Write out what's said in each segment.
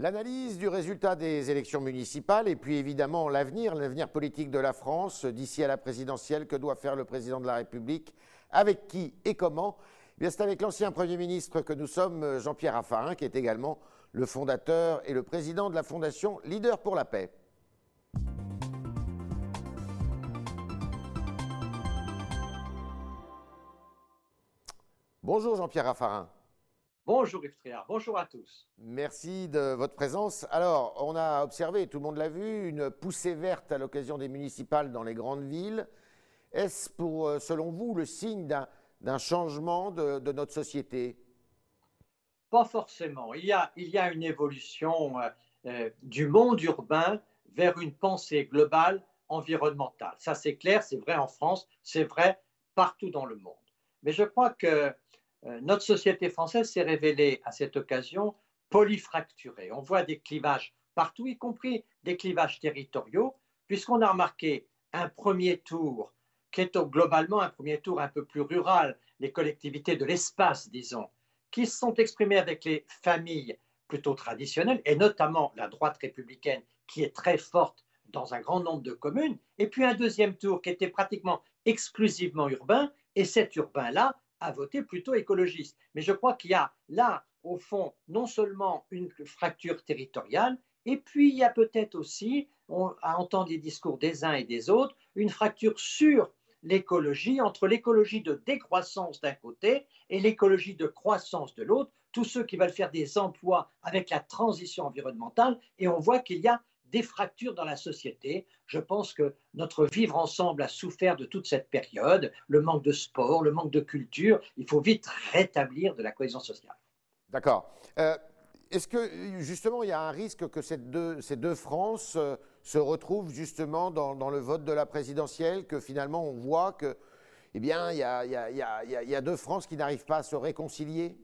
L'analyse du résultat des élections municipales et puis évidemment l'avenir, l'avenir politique de la France d'ici à la présidentielle, que doit faire le président de la République, avec qui et comment? Eh C'est avec l'ancien Premier ministre que nous sommes, Jean-Pierre Raffarin, qui est également le fondateur et le président de la fondation Leader pour la paix. Bonjour Jean-Pierre Raffarin. Bonjour Yves bonjour à tous. Merci de votre présence. Alors, on a observé, tout le monde l'a vu, une poussée verte à l'occasion des municipales dans les grandes villes. Est-ce pour, euh, selon vous, le signe d'un changement de, notre société? Pas forcément. Il y a, il y a une évolution euh, euh, du monde urbain vers une pensée globale environnementale. Ça, c'est clair, c'est vrai en France, c'est vrai partout dans le monde. Mais je crois que notre société française s'est révélée à cette occasion polyfracturée. On voit des clivages partout, y compris des clivages territoriaux, puisqu'on a remarqué un premier tour qui est globalement un premier tour un peu plus rural, les collectivités de l'espace, disons, qui se sont exprimées avec les familles plutôt traditionnelles, et notamment la droite républicaine, qui est très forte dans un grand nombre de communes, et puis un deuxième tour qui était pratiquement exclusivement urbain, et cet urbain-là à voter plutôt écologiste. Mais je crois qu'il y a là, au fond, non seulement une fracture territoriale, et puis il y a peut-être aussi, à entendre les discours des uns et des autres, une fracture sur l'écologie, entre l'écologie de décroissance d'un côté et l'écologie de croissance de l'autre, tous ceux qui veulent faire des emplois avec la transition environnementale, et on voit qu'il y a des fractures dans la société. Je pense que notre vivre ensemble a souffert de toute cette période, le manque de sport, le manque de culture. Il faut vite rétablir de la cohésion sociale. D'accord. Euh, est-ce que justement il y a un risque que ces deux, France euh, se retrouvent justement dans, le vote de la présidentielle, que finalement on voit que, eh bien, il y a, y a deux France qui n'arrivent pas à se réconcilier?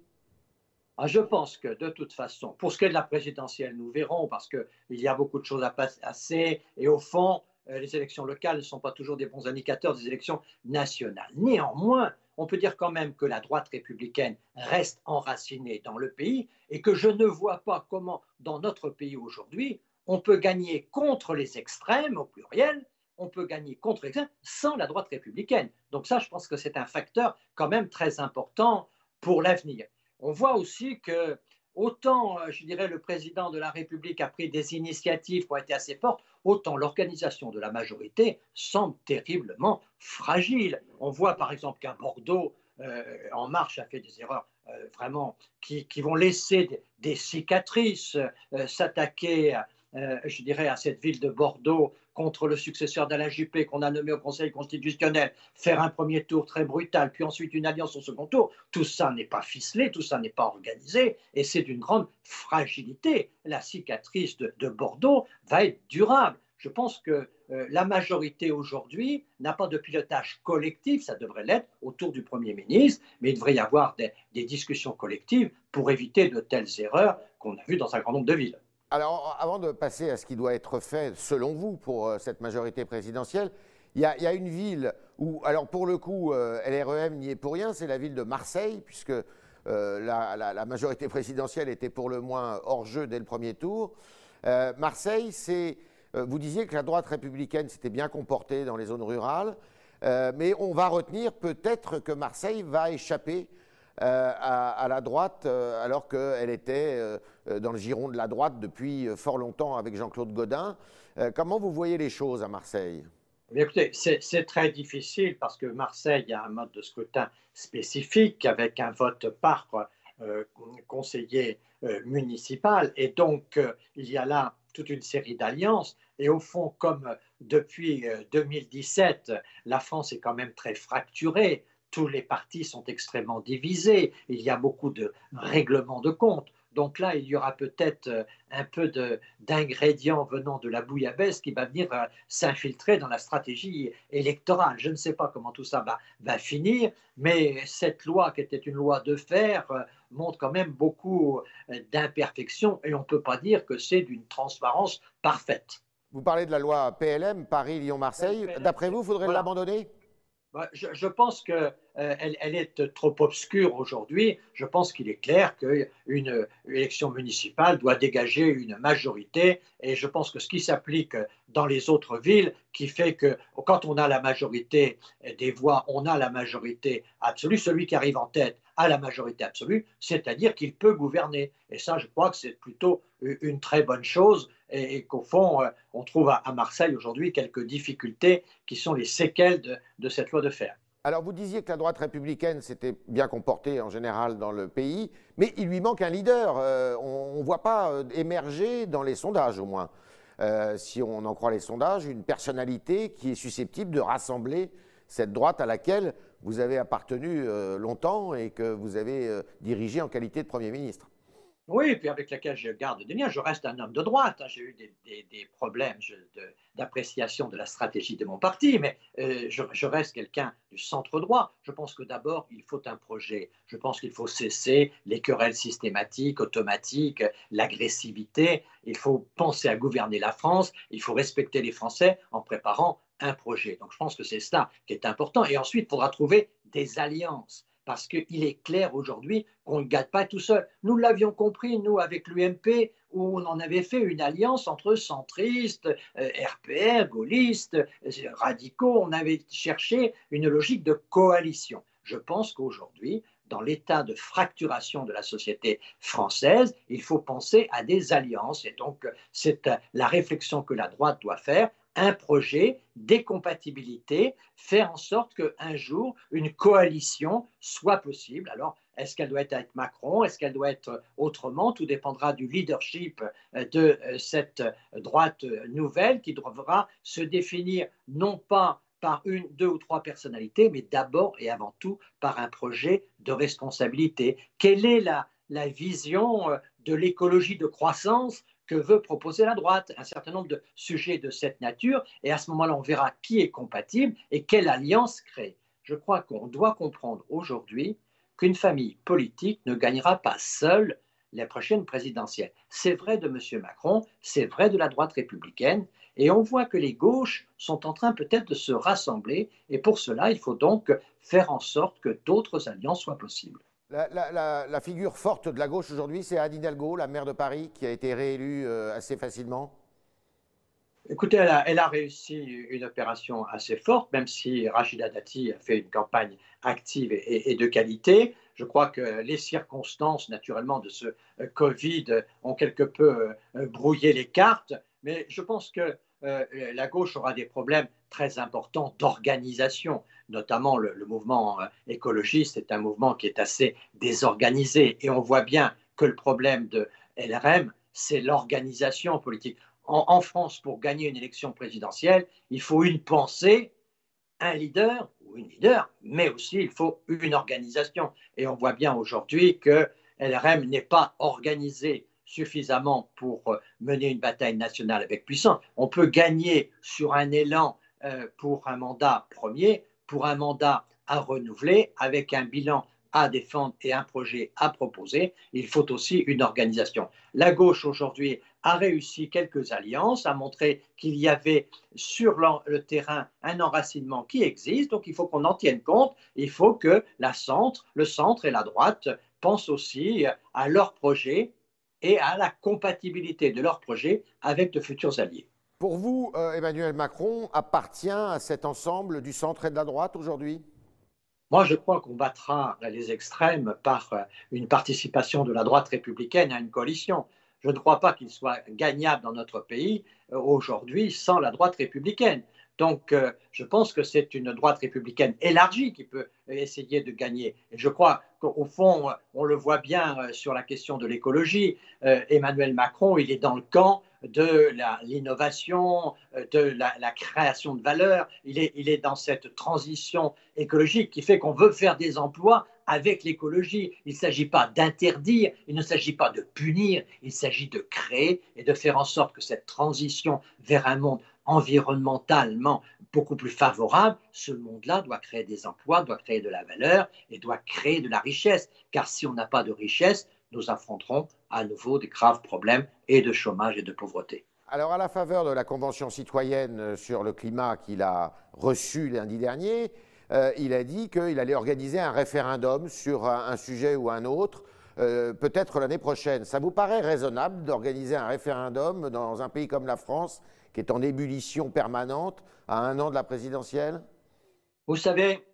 Ah, je pense que de toute façon, pour ce qui est de la présidentielle, nous verrons parce qu'il y a beaucoup de choses à passer et au fond, euh, les élections locales ne sont pas toujours des bons indicateurs des élections nationales. Néanmoins, on peut dire quand même que la droite républicaine reste enracinée dans le pays et que je ne vois pas comment, dans notre pays aujourd'hui, on peut gagner contre les extrêmes au pluriel, on peut gagner contre les extrêmes sans la droite républicaine. Donc ça, je pense que c'est un facteur quand même très important pour l'avenir on voit aussi que autant, euh, je dirais, le président de la République a pris des initiatives qui ont été assez fortes, autant l'organisation de la majorité semble terriblement fragile. On voit par exemple qu'à Bordeaux, euh, En Marche a fait des erreurs euh, vraiment qui, vont laisser des, cicatrices, s'attaquer euh, je dirais, à cette ville de Bordeaux contre le successeur d'Alain Juppé qu'on a nommé au Conseil constitutionnel, faire un premier tour très brutal, puis ensuite une alliance au second tour, tout ça n'est pas ficelé, tout ça n'est pas organisé, et c'est d'une grande fragilité. La cicatrice de, Bordeaux va être durable. Je pense que euh, la majorité aujourd'hui n'a pas de pilotage collectif, ça devrait l'être autour du Premier ministre, mais il devrait y avoir des discussions collectives pour éviter de telles erreurs qu'on a vues dans un grand nombre de villes. Alors, avant de passer à ce qui doit être fait, selon vous, pour euh, cette majorité présidentielle, il y, a, une ville où, alors pour le coup, euh, LREM n'y est pour rien, c'est la ville de Marseille, puisque euh, la, majorité présidentielle était pour le moins hors jeu dès le premier tour. Marseille, c'est, vous disiez que la droite républicaine s'était bien comportée dans les zones rurales, mais on va retenir peut-être que Marseille va échapper euh, à, la droite, euh, alors qu'elle était euh, dans le giron de la droite depuis fort longtemps avec Jean-Claude Godin. comment vous voyez les choses à Marseille? Eh Écoutez, c'est très difficile parce que Marseille a un mode de scrutin spécifique avec un vote par conseiller municipal et donc il y a là toute une série d'alliances. Et au fond, comme depuis 2017, la France est quand même très fracturée, tous les partis sont extrêmement divisés, il y a beaucoup de règlements de compte. Donc là, il y aura peut-être euh, un peu d'ingrédients venant de la bouillabaisse qui va venir euh, s'infiltrer dans la stratégie électorale. Je ne sais pas comment tout ça va, finir, mais cette loi, qui était une loi de fer, euh, montre quand même beaucoup d'imperfections et on ne peut pas dire que c'est d'une transparence parfaite. Vous parlez de la loi PLM, Paris, Lyon, Marseille. D'après vous, il faudrait l'abandonner? Je, pense qu'elle euh, est trop obscure aujourd'hui. Je pense qu'il est clair qu'une élection municipale doit dégager une majorité. Et je pense que ce qui s'applique dans les autres villes, qui fait que quand on a la majorité des voix, on a la majorité absolue. Celui qui arrive en tête a la majorité absolue, c'est-à-dire qu'il peut gouverner. Et ça, je crois que c'est plutôt une très bonne chose et, qu'au fond, euh, on trouve à, Marseille aujourd'hui quelques difficultés qui sont les séquelles de, cette loi de fer. Alors vous disiez que la droite républicaine s'était bien comportée en général dans le pays, mais il lui manque un leader. Euh, on ne voit pas euh, émerger dans les sondages au moins, si on en croit les sondages, une personnalité qui est susceptible de rassembler cette droite à laquelle vous avez appartenu longtemps et que vous avez dirigé en qualité de Premier ministre. Oui, et puis avec laquelle je garde des liens. Je reste un homme de droite. Hein. J'ai eu des, problèmes d'appréciation de, la stratégie de mon parti, mais euh, je, reste quelqu'un du centre droit. Je pense que d'abord, il faut un projet. Je pense qu'il faut cesser les querelles systématiques, automatiques, l'agressivité. Il faut penser à gouverner la France. Il faut respecter les Français en préparant un projet. Donc je pense que c'est ça qui est important. Et ensuite, il faudra trouver des alliances parce qu'il est clair aujourd'hui qu'on ne gagne pas tout seul. Nous l'avions compris, nous, avec l'UMP, où on en avait fait une alliance entre centristes, euh, RPR, gaullistes, euh, radicaux. On avait cherché une logique de coalition. Je pense qu'aujourd'hui, dans l'état de fracturation de la société française, il faut penser à des alliances. Et donc, c'est la réflexion que la droite doit faire un projet, des compatibilités, faire en sorte qu'un jour, une coalition soit possible. Alors, est-ce qu'elle doit être avec Macron? Est-ce qu'elle doit être autrement? Tout dépendra du leadership euh, de euh, cette droite nouvelle qui devra se définir non pas par une, deux ou trois personnalités, mais d'abord et avant tout par un projet de responsabilité. Quelle est la, la vision euh, de l'écologie de croissance que veut proposer la droite, un certain nombre de sujets de cette nature, et à ce moment-là, on verra qui est compatible et quelle alliance créer. Je crois qu'on doit comprendre aujourd'hui qu'une famille politique ne gagnera pas seule les prochaines présidentielles. C'est vrai de M. Macron, c'est vrai de la droite républicaine, et on voit que les gauches sont en train peut-être de se rassembler, et pour cela, il faut donc faire en sorte que d'autres alliances soient possibles. La, figure forte de la gauche aujourd'hui, c'est Anne Hidalgo, la maire de Paris, qui a été réélue euh, assez facilement Écoutez, elle a, réussi une opération assez forte, même si Rachida Dati a fait une campagne active et, de qualité. Je crois que les circonstances, naturellement, de ce euh, Covid ont quelque peu euh, brouillé les cartes, mais je pense que la gauche aura des problèmes très importants d'organisation notamment le, mouvement euh, écologiste est un mouvement qui est assez désorganisé. Et on voit bien que le problème de LRM, c'est l'organisation politique. En, France, pour gagner une élection présidentielle, il faut une pensée, un leader ou une leader, mais aussi il faut une organisation. Et on voit bien aujourd'hui que LRM n'est pas organisé suffisamment pour euh, mener une bataille nationale avec puissance. On peut gagner sur un élan pour un mandat premier, pour un mandat à renouveler avec un bilan à défendre et un projet à proposer, il faut aussi une organisation. La gauche aujourd'hui a réussi quelques alliances, a montré qu'il y avait sur le terrain un enracinement qui existe, donc il faut qu'on en tienne compte, il faut que la centre, le centre et la droite pensent aussi à leur projet et à la compatibilité de leur projet avec de futurs alliés. Pour vous, euh, Emmanuel Macron appartient à cet ensemble du centre et de la droite aujourd'hui? Moi, je crois qu'on battra les extrêmes par euh, une participation de la droite républicaine à une coalition. Je ne crois pas qu'il soit gagnable dans notre pays euh, aujourd'hui sans la droite républicaine. Donc, je pense que c'est une droite républicaine élargie qui peut essayer de gagner. Et je crois qu'au fond, on le voit bien sur la question de l'écologie. Emmanuel Macron, il est dans le camp de l'innovation, euh, de la, création de valeur. Il est, il est dans cette transition écologique qui fait qu'on veut faire des emplois avec l'écologie. Il ne s'agit pas d'interdire, il ne s'agit pas de punir, il s'agit de créer et de faire en sorte que cette transition vers un monde environnementalement beaucoup plus favorable, ce monde-là doit créer des emplois, doit créer de la valeur et doit créer de la richesse. Car si on n'a pas de richesse, nous affronterons à nouveau des graves problèmes et de chômage et de pauvreté. Alors, à la faveur de la Convention citoyenne sur le climat qu'il a reçue lundi dernier, euh, il a dit qu'il allait organiser un référendum sur un, sujet ou un autre, euh, peut-être l'année prochaine. Ça vous paraît raisonnable d'organiser un référendum dans un pays comme la France, qui est en ébullition permanente, à un an de la présidentielle? Vous savez,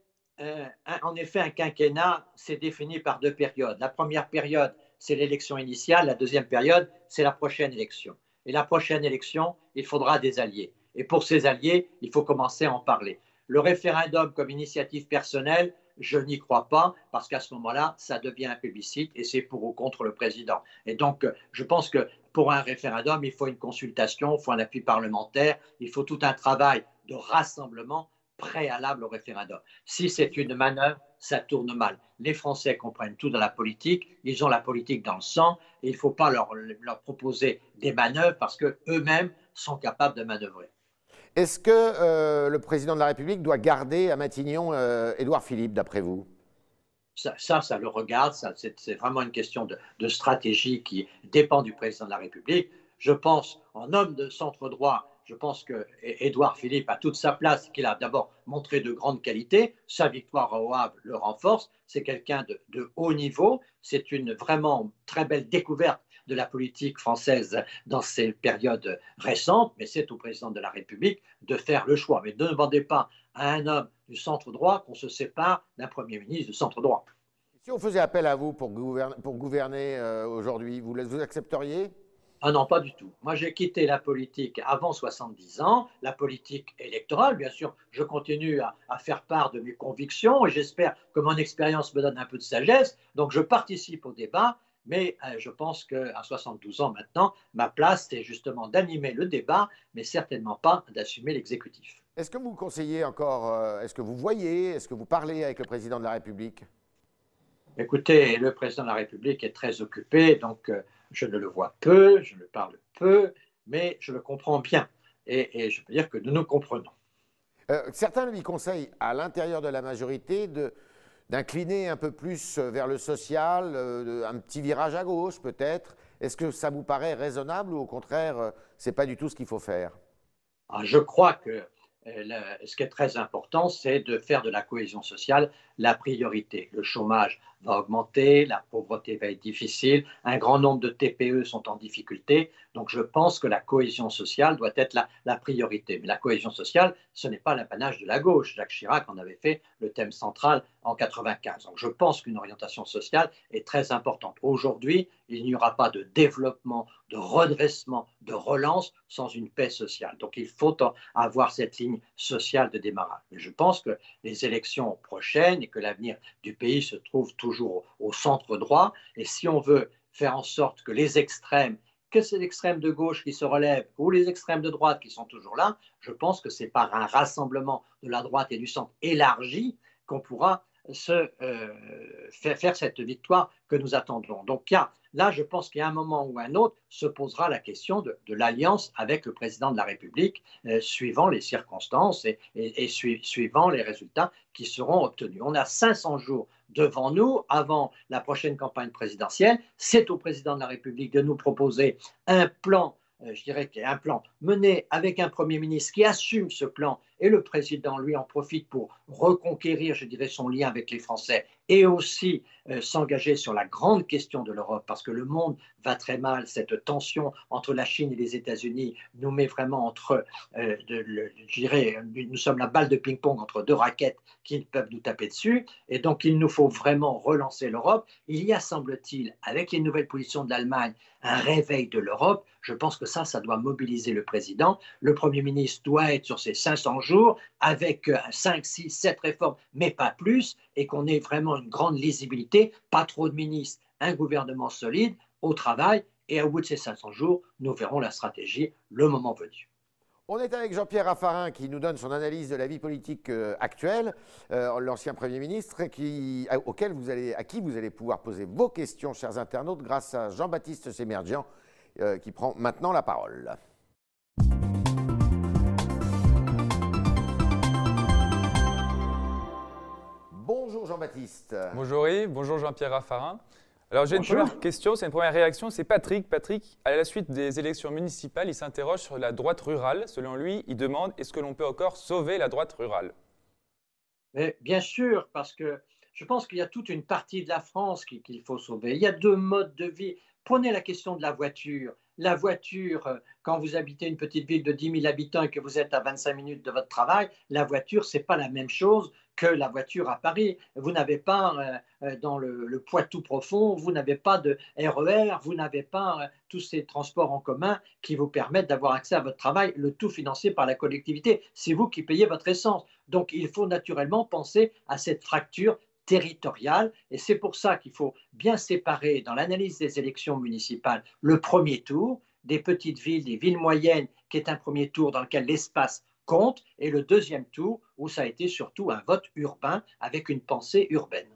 euh, en effet, un quinquennat, c'est défini par deux périodes. La première période, c'est l'élection initiale. La deuxième période, c'est la prochaine élection. Et la prochaine élection, il faudra des alliés. Et pour ces alliés, il faut commencer à en parler. Le référendum comme initiative personnelle, je n'y crois pas parce qu'à ce moment-là, ça devient un publicite et c'est pour ou contre le président. Et donc, je pense que pour un référendum, il faut une consultation, il faut un appui parlementaire, il faut tout un travail de rassemblement préalable au référendum. Si c'est une manœuvre, ça tourne mal. Les Français comprennent tout dans la politique, ils ont la politique dans le sang, et il ne faut pas leur, leur proposer des manœuvres parce qu'eux-mêmes sont capables de manœuvrer. Est-ce que euh, le président de la République doit garder à Matignon euh, Édouard Philippe, d'après vous? Ça, ça, le regarde, c'est vraiment une question de, stratégie qui dépend du président de la République. Je pense, en homme de centre droit, je pense que Édouard Philippe a toute sa place, qu'il a d'abord montré de grandes qualités. Sa victoire au Havre le renforce. C'est quelqu'un de, haut niveau. C'est une vraiment très belle découverte de la politique française dans ces périodes récentes, mais c'est au président de la République de faire le choix. Mais ne demandez pas à un homme du centre droit qu'on se sépare d'un Premier ministre du centre droit. Si on faisait appel à vous pour gouverner, euh, aujourd'hui, vous accepteriez? Ah non, pas du tout. Moi, j'ai quitté la politique avant 70 ans, la politique électorale. Bien sûr, je continue à, à faire part de mes convictions et j'espère que mon expérience me donne un peu de sagesse. Donc, je participe au débat, mais euh, je pense qu'à 72 ans maintenant, ma place, c'est justement d'animer le débat, mais certainement pas d'assumer l'exécutif. Est-ce que vous conseillez encore, euh, est-ce que vous voyez, est-ce que vous parlez avec le président de la République? Écoutez, le président de la République est très occupé, donc euh, je ne le vois peu, je le parle peu, mais je le comprends bien. Et, je peux dire que nous nous comprenons. certains lui conseillent, à l'intérieur de la majorité, de, d'incliner un peu plus euh, vers le social, euh, un petit virage à gauche peut-être. Est-ce que ça vous paraît raisonnable ou au contraire, euh, ce n'est pas du tout ce qu'il faut faire? Ah, Je crois que ce qui est très important, c'est de faire de la cohésion sociale la priorité. Le chômage va augmenter, la pauvreté va être difficile, un grand nombre de TPE sont en difficulté. Donc je pense que la cohésion sociale doit être la, priorité. Mais la cohésion sociale, ce n'est pas l'apanage de la gauche. Jacques Chirac en avait fait le thème central en 95. Donc je pense qu'une orientation sociale est très importante. Aujourd'hui, il n'y aura pas de développement, de redressement, de relance sans une paix sociale. Donc il faut avoir cette ligne sociale de démarrage. Mais je pense que les élections prochaines que l'avenir du pays se trouve toujours au centre droit. Et si on veut faire en sorte que les extrêmes, que c'est l'extrême de gauche qui se relève ou les extrêmes de droite qui sont toujours là, je pense que c'est par un rassemblement de la droite et du centre élargi qu'on pourra se, euh, faire, faire, cette victoire que nous attendons. Donc il y a Là, je pense a un moment ou un autre se posera la question de, l'alliance avec le président de la République, euh, suivant les circonstances et, suivant les résultats qui seront obtenus. On a 500 jours devant nous avant la prochaine campagne présidentielle. C'est au président de la République de nous proposer un plan euh, je dirais qu'il y a un plan mené avec un Premier ministre qui assume ce plan et le président, lui, en profite pour reconquérir, je dirais, son lien avec les Français et aussi euh, s'engager sur la grande question de l'Europe, parce que le monde va très mal. Cette tension entre la Chine et les États-Unis nous met vraiment entre, euh, je dirais, nous sommes la balle de ping-pong entre deux raquettes qui peuvent nous taper dessus. Et donc, il nous faut vraiment relancer l'Europe. Il y a, semble-t-il, avec les nouvelles positions de l'Allemagne, un réveil de l'Europe. Je pense que ça, ça doit mobiliser le président. Le Premier ministre doit être sur ses 500 avec 5, 6, 7 réformes, mais pas plus, et qu'on ait vraiment une grande lisibilité, pas trop de ministres, un gouvernement solide au travail. Et au bout de ces 500 jours, nous verrons la stratégie le moment venu. On est avec Jean-Pierre Raffarin qui nous donne son analyse de la vie politique euh, actuelle, euh, l'ancien Premier ministre, qui, auquel vous allez, à qui vous allez pouvoir poser vos questions, chers internautes, grâce à Jean-Baptiste Sémergian, euh, qui prend maintenant la parole. Jean-Baptiste. Bonjour Yves, bonjour Jean-Pierre Raffarin. Alors j'ai une première question, c'est une première réaction, c'est Patrick. Patrick, à la suite des élections municipales, il s'interroge sur la droite rurale. Selon lui, il demande est-ce que l'on peut encore sauver la droite rurale? Mais bien sûr, parce que je pense qu'il y a toute une partie de la France qu'il faut sauver. Il y a deux modes de vie. Prenez la question de la voiture. La voiture, euh, quand vous habitez une petite ville de 10 000 habitants et que vous êtes à 25 minutes de votre travail, la voiture, ce n'est pas la même chose que la voiture à Paris. Vous n'avez pas euh, euh, dans le, Poitou profond, vous n'avez pas de RER, vous n'avez pas tous ces transports en commun qui vous permettent d'avoir accès à votre travail, le tout financé par la collectivité. C'est vous qui payez votre essence. Donc il faut naturellement penser à cette fracture territoriale. Et c'est pour ça qu'il faut bien séparer dans l'analyse des élections municipales le premier tour des petites villes, des villes moyennes, qui est un premier tour dans lequel l'espace compte, et le deuxième tour où ça a été surtout un vote urbain avec une pensée urbaine.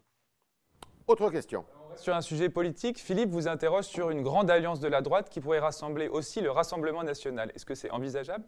Autre question. Sur un sujet politique, Philippe vous interroge sur une grande alliance de la droite qui pourrait rassembler aussi le Rassemblement national. Est-ce que c'est envisageable?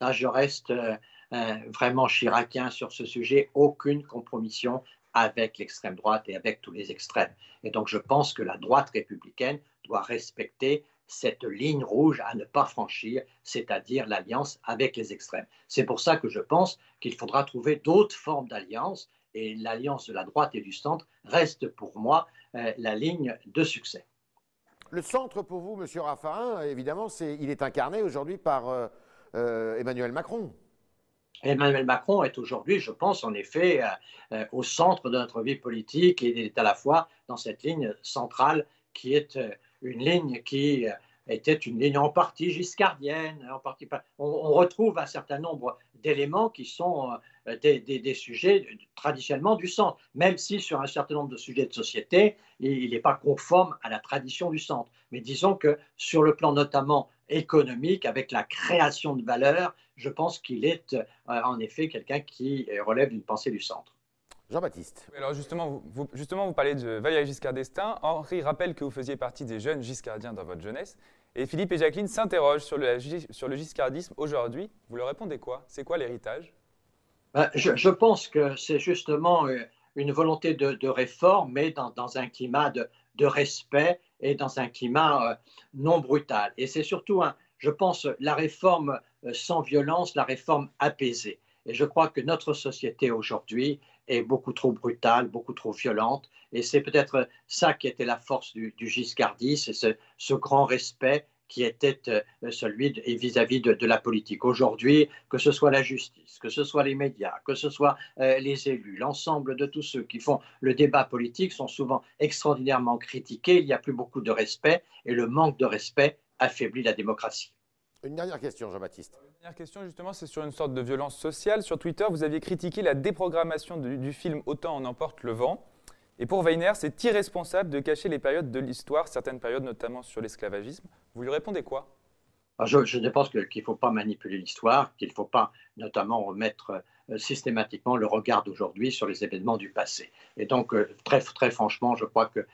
Là, je reste euh, euh, vraiment chiracien sur ce sujet. Aucune compromission avec l'extrême droite et avec tous les extrêmes. Et donc je pense que la droite républicaine doit respecter cette ligne rouge à ne pas franchir, c'est-à-dire l'alliance avec les extrêmes. C'est pour ça que je pense qu'il faudra trouver d'autres formes d'alliance et l'alliance de la droite et du centre reste pour moi euh, la ligne de succès. Le centre pour vous, Monsieur Raffarin, évidemment, il est incarné aujourd'hui par euh, euh, Emmanuel Macron. Emmanuel Macron est aujourd'hui, je pense, en effet, euh, euh, au centre de notre vie politique et il est à la fois dans cette ligne centrale qui est euh, une ligne qui était une ligne en partie giscardienne. En partie, on, retrouve un certain nombre d'éléments qui sont des, sujets traditionnellement du centre, même si sur un certain nombre de sujets de société, il n'est pas conforme à la tradition du centre. Mais disons que sur le plan notamment économique, avec la création de valeur, je pense qu'il est euh, en effet quelqu'un qui relève d'une pensée du centre. Jean-Baptiste. Alors justement vous, justement, vous parlez de Valéry Giscard d'Estaing. Henri rappelle que vous faisiez partie des jeunes giscardiens dans votre jeunesse. Et Philippe et Jacqueline s'interrogent sur le, sur le giscardisme aujourd'hui. Vous leur répondez quoi? C'est quoi l'héritage? Je, pense que c'est justement euh, une volonté de, réforme, mais dans, un climat de, respect et dans un climat euh, non brutal. Et c'est surtout, je pense, la réforme euh, sans violence, la réforme apaisée. Et je crois que notre société aujourd'hui est beaucoup trop brutale, beaucoup trop violente. Et c'est peut-être ça qui était la force du, giscardisme, c'est ce, grand respect qui était euh, celui vis-à-vis de, la politique. Aujourd'hui, que ce soit la justice, que ce soit les médias, que ce soit euh, les élus, l'ensemble de tous ceux qui font le débat politique sont souvent extraordinairement critiqués. Il n'y a plus beaucoup de respect et le manque de respect affaiblit la démocratie. Une dernière question, Jean-Baptiste. Une dernière question, justement, c'est sur une sorte de violence sociale. Sur Twitter, vous aviez critiqué la déprogrammation du, film Autant en emporte le vent. Et pour Weiner, c'est irresponsable de cacher les périodes de l'histoire, certaines périodes notamment sur l'esclavagisme. Vous lui répondez quoi? Je, je, pense qu'il ne faut pas manipuler l'histoire, qu'il ne faut pas notamment remettre euh, systématiquement le regard d'aujourd'hui sur les événements du passé. Et donc, euh, très, très franchement, je crois que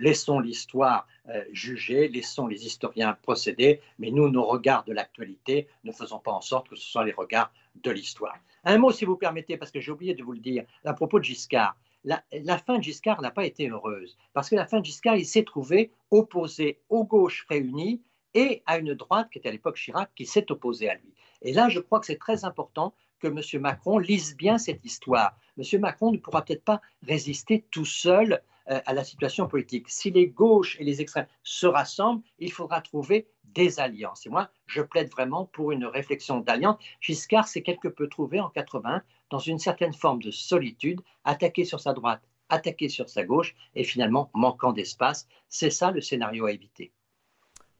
laissons l'histoire euh, juger, laissons les historiens procéder, mais nous, nos regards de l'actualité, ne faisons pas en sorte que ce soient les regards de l'histoire. Un mot, si vous permettez, parce que j'ai oublié de vous le dire, à propos de Giscard. La, fin de Giscard n'a pas été heureuse, parce que la fin de Giscard, il s'est trouvé opposé aux gauches réunies et à une droite qui était à l'époque Chirac, qui s'est opposée à lui. Et là, je crois que c'est très important que M. Macron lise bien cette histoire. M. Macron ne pourra peut-être pas résister tout seul euh, à la situation politique. Si les gauches et les extrêmes se rassemblent, il faudra trouver des alliances. Et moi, je plaide vraiment pour une réflexion d'alliance. Giscard s'est quelque peu trouvé en 80 dans une certaine forme de solitude, attaqué sur sa droite, attaqué sur sa gauche et finalement manquant d'espace. C'est ça le scénario à éviter.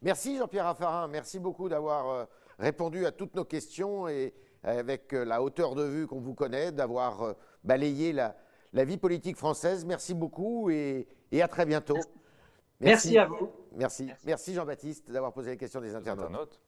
Merci Jean-Pierre Raffarin, merci beaucoup d'avoir euh, répondu à toutes nos questions et avec euh, la hauteur de vue qu'on vous connaît, d'avoir euh, balayé la, vie politique française. Merci beaucoup et, à très bientôt. Merci, à vous. Merci, merci Jean-Baptiste d'avoir posé les questions des internautes.